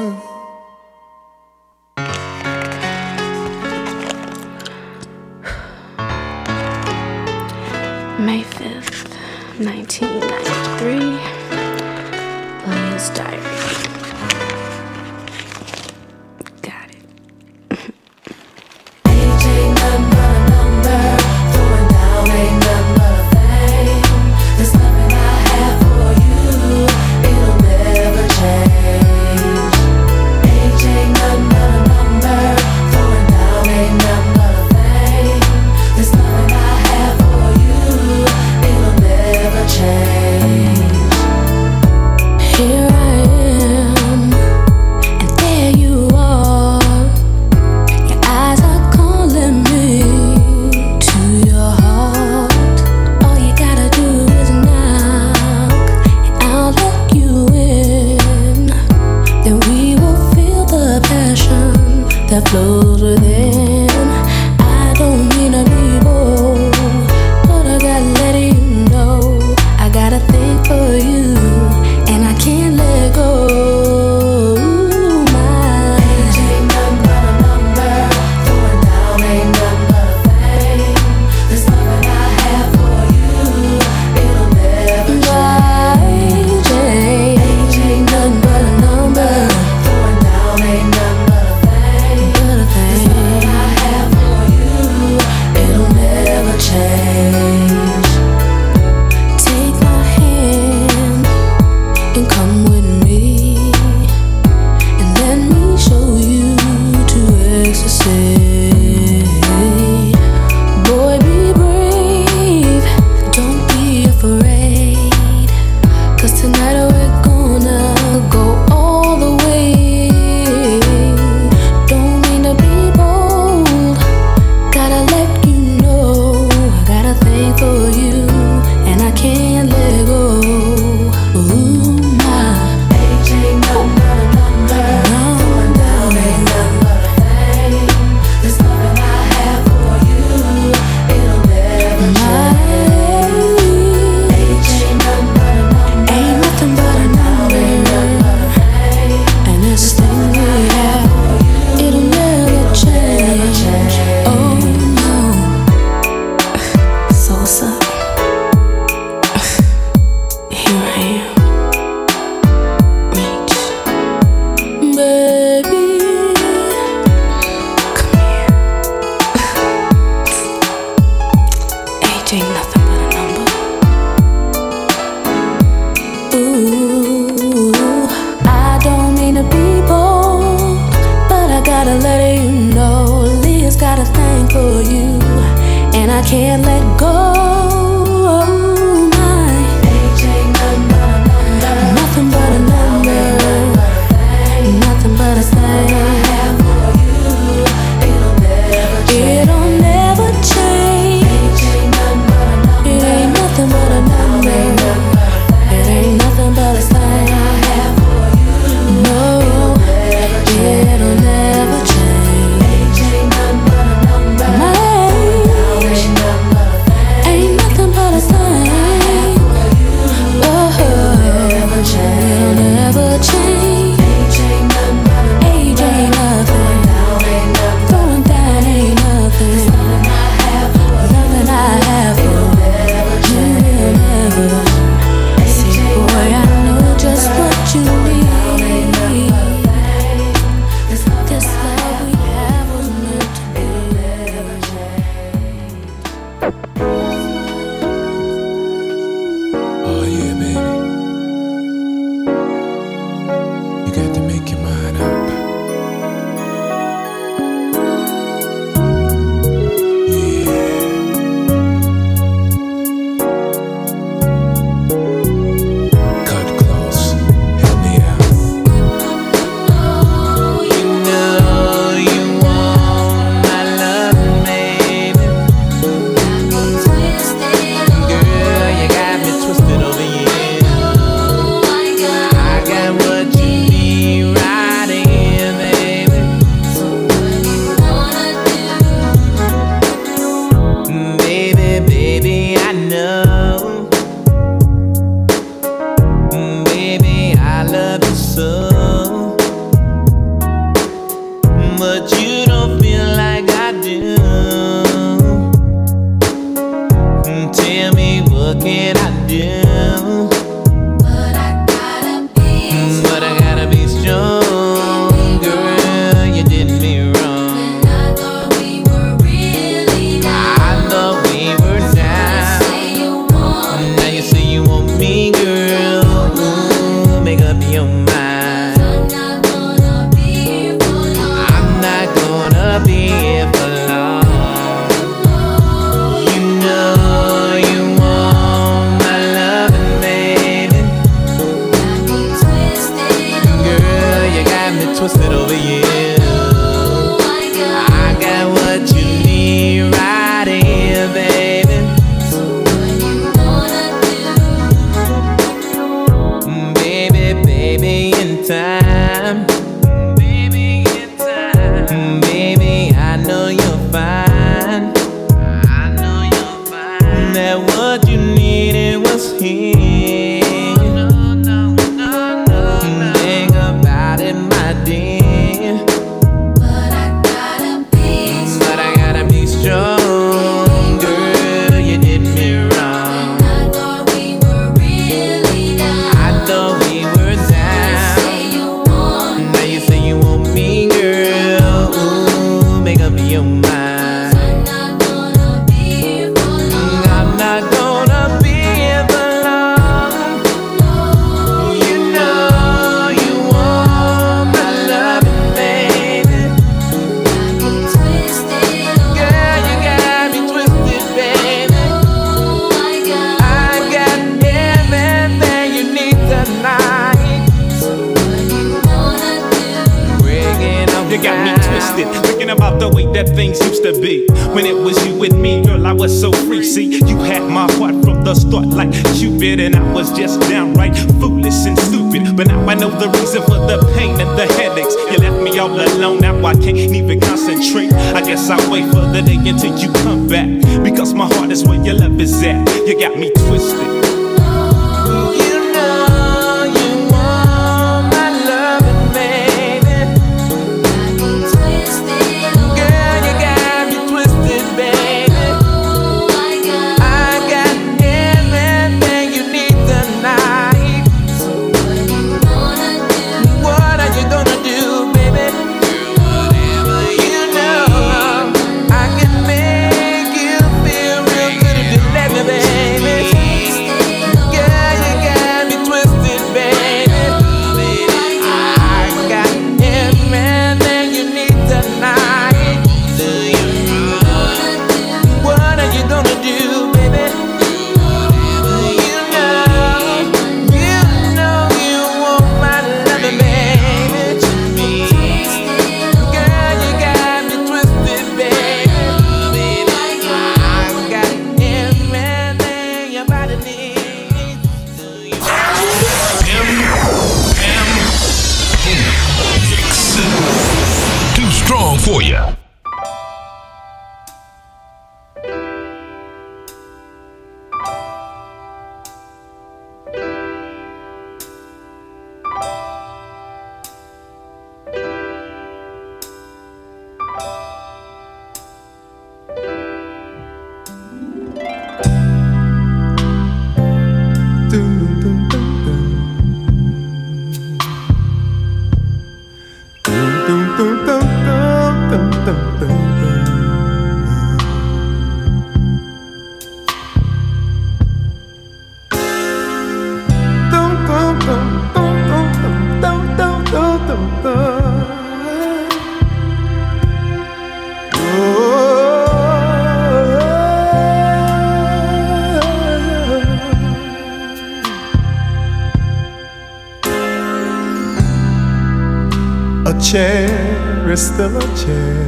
Chair is still a chair,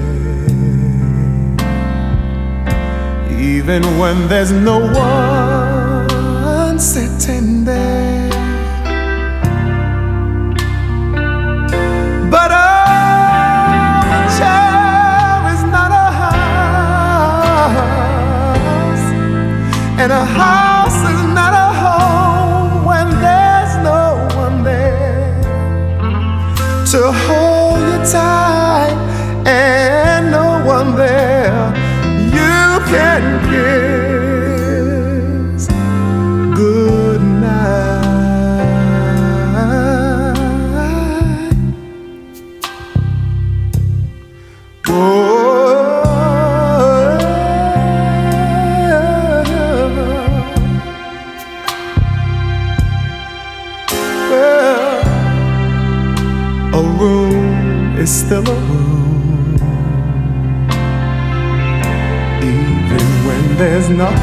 even when there's no one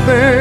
there's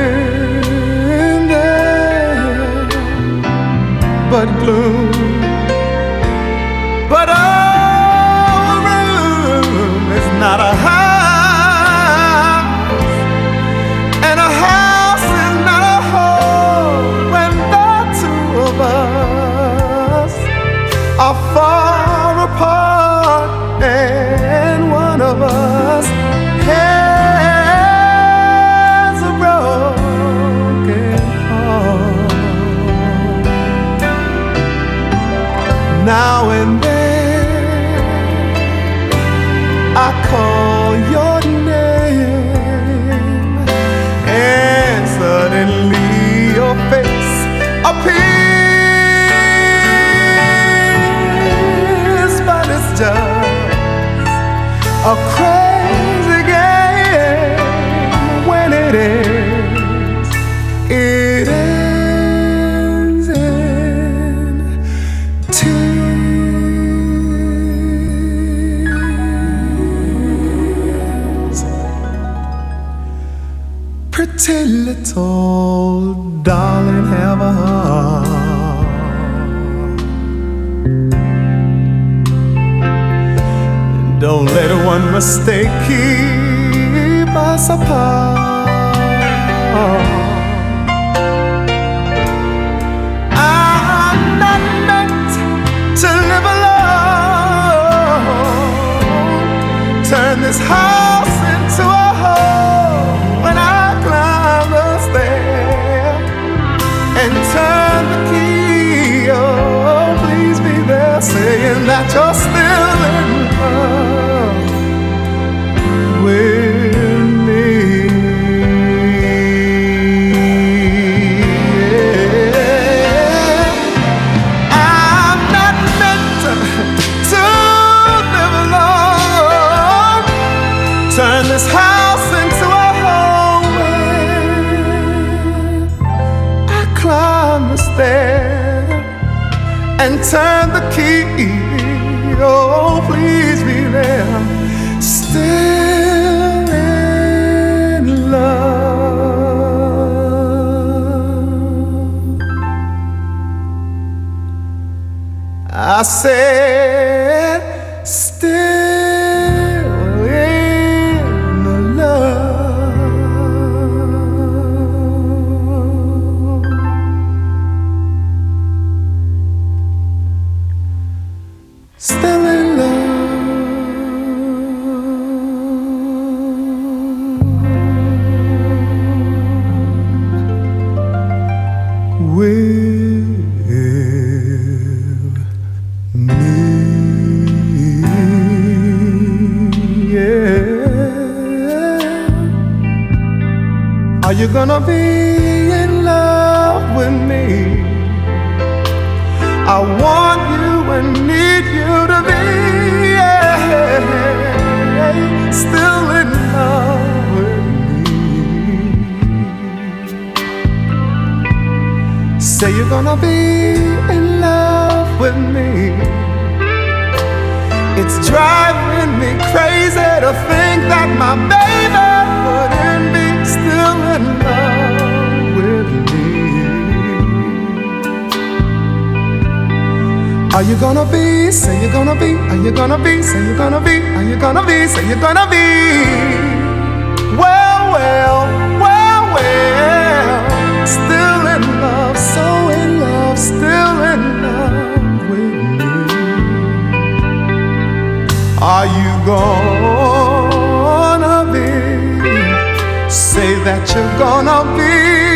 little darling, have a heart. And Don't let one mistake keep us apart. I'm not meant to live alone. Turn this house turn the key. Oh, please be there. Still in love. I said, me. It's driving me crazy to think that my baby wouldn't be still in love with me. Are you gonna be? Say you're gonna be. Are you gonna be? Say you're gonna be. Are you gonna be? Say you're gonna be. Well, well, well, well. Still in love, so in love, still in love Are you gonna be? Say that you're gonna be